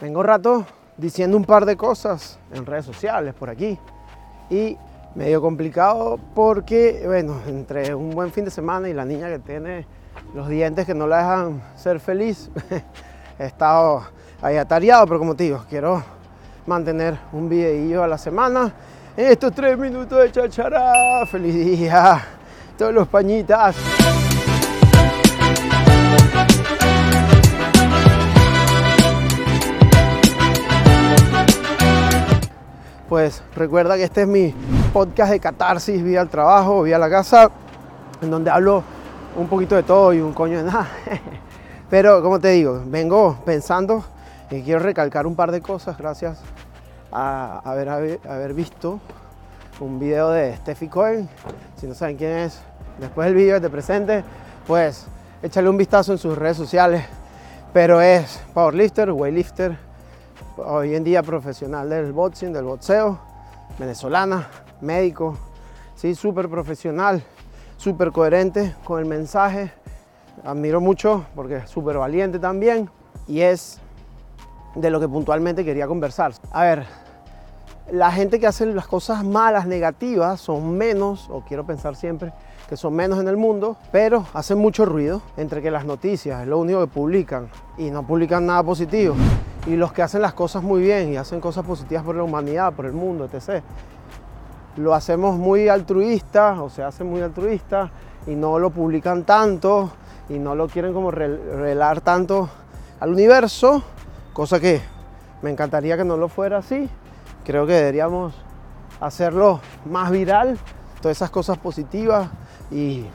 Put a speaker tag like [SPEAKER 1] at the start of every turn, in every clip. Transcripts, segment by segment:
[SPEAKER 1] Vengo rato diciendo un par de cosas en redes sociales por aquí y medio complicado porque, bueno, entre un buen fin de semana y la niña que tiene los dientes que no la dejan ser feliz, he estado ahí atareado, pero como te digo, quiero mantener un videillo a la semana en estos tres minutos de chachará. ¡Feliz día! Todos los pañitas. Pues recuerda que este es mi podcast de catarsis, vía al trabajo, vía la casa, en donde hablo un poquito de todo y un coño de nada. Pero como te digo, vengo pensando y quiero recalcar un par de cosas gracias a haber, haber visto un video de Steffi Cohen. Si no saben quién es, después del video que te presente, pues échale un vistazo en sus redes sociales. Pero es powerlifter, weightlifter, hoy en día profesional del boxing, del boxeo, venezolana, médico, sí, súper profesional, súper coherente con el mensaje. Admiro mucho porque es súper valiente también y es de lo que puntualmente quería conversar. A ver, la gente que hace las cosas malas, negativas, son menos, o quiero pensar siempre, que son menos en el mundo, pero hacen mucho ruido entre que las noticias es lo único que publican y no publican nada positivo. Y los que hacen las cosas muy bien y hacen cosas positivas por la humanidad, por el mundo, etc. Lo hacemos muy altruista o se hace muy altruista y no lo publican tanto y no lo quieren como revelar tanto al universo, cosa que me encantaría que no lo fuera así. Creo que deberíamos hacerlo más viral, todas esas cosas positivas y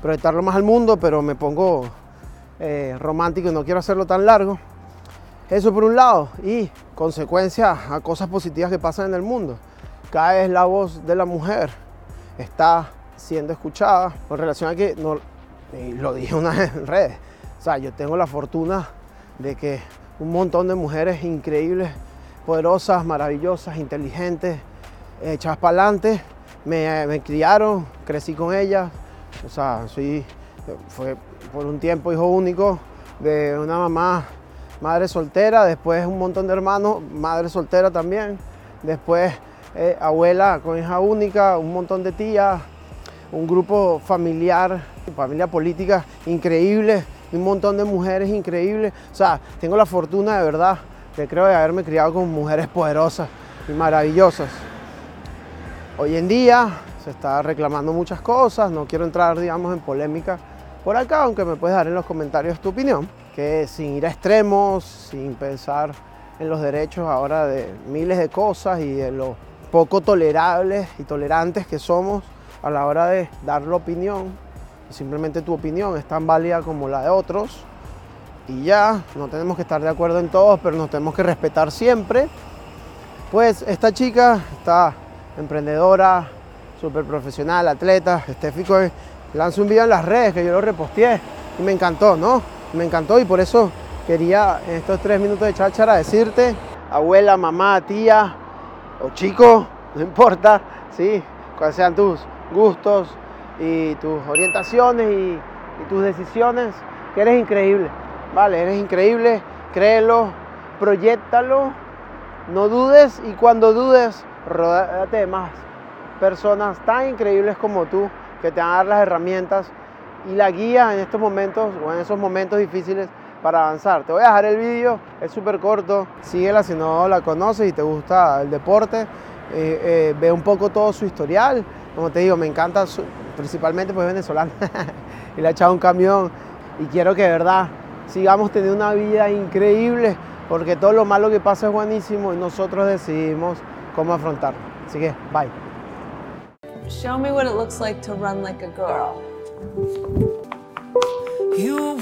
[SPEAKER 1] proyectarlo más al mundo, pero me pongo eh, romántico y no quiero hacerlo tan largo. Eso por un lado, y consecuencia a cosas positivas que pasan en el mundo. Cada vez la voz de la mujer está siendo escuchada con relación a que, no, lo dije una vez en redes, o sea, yo tengo la fortuna de que un montón de mujeres increíbles, poderosas, maravillosas, inteligentes, hechas para adelante, me, criaron, crecí con ellas, o sea, fue por un tiempo hijo único de una mamá, madre soltera, después un montón de hermanos, madre soltera también, después eh, abuela con hija única, un montón de tías, un grupo familiar, familia política increíble, un montón de mujeres increíbles, o sea, tengo la fortuna de verdad de creo de haberme criado con mujeres poderosas y maravillosas. Hoy en día se está reclamando muchas cosas, no quiero entrar, digamos, en polémica por acá, aunque me puedes dar en los comentarios tu opinión, que sin ir a extremos, sin pensar en los derechos ahora de miles de cosas y de lo poco tolerables y tolerantes que somos a la hora de dar la opinión, simplemente tu opinión es tan válida como la de otros, y ya, no tenemos que estar de acuerdo en todos, pero nos tenemos que respetar siempre. Pues esta chica está emprendedora, súper profesional, atleta, estéfico, lanza un video en las redes que yo lo reposteé y me encantó, ¿no? Me encantó y por eso quería en estos tres minutos de cháchara decirte, abuela, mamá, tía o chico, no importa, ¿sí? Cuáles sean tus gustos y tus orientaciones y, y tus decisiones, que eres increíble, ¿vale? Eres increíble, créelo, proyectalo, no dudes y cuando dudes, rodate de más personas tan increíbles como tú que te van a dar las herramientas y la guía en estos momentos o en esos momentos difíciles para avanzar. Te voy a dejar el vídeo, es súper corto, síguela si no la conoces y te gusta el deporte, eh, eh, ve un poco todo su historial, como te digo, me encanta principalmente pues venezolano y le ha echado un camión y quiero que de verdad sigamos teniendo una vida increíble porque todo lo malo que pasa es buenísimo y nosotros decidimos cómo afrontarlo. Así que, bye.
[SPEAKER 2] Show me what it looks like to run like a girl. You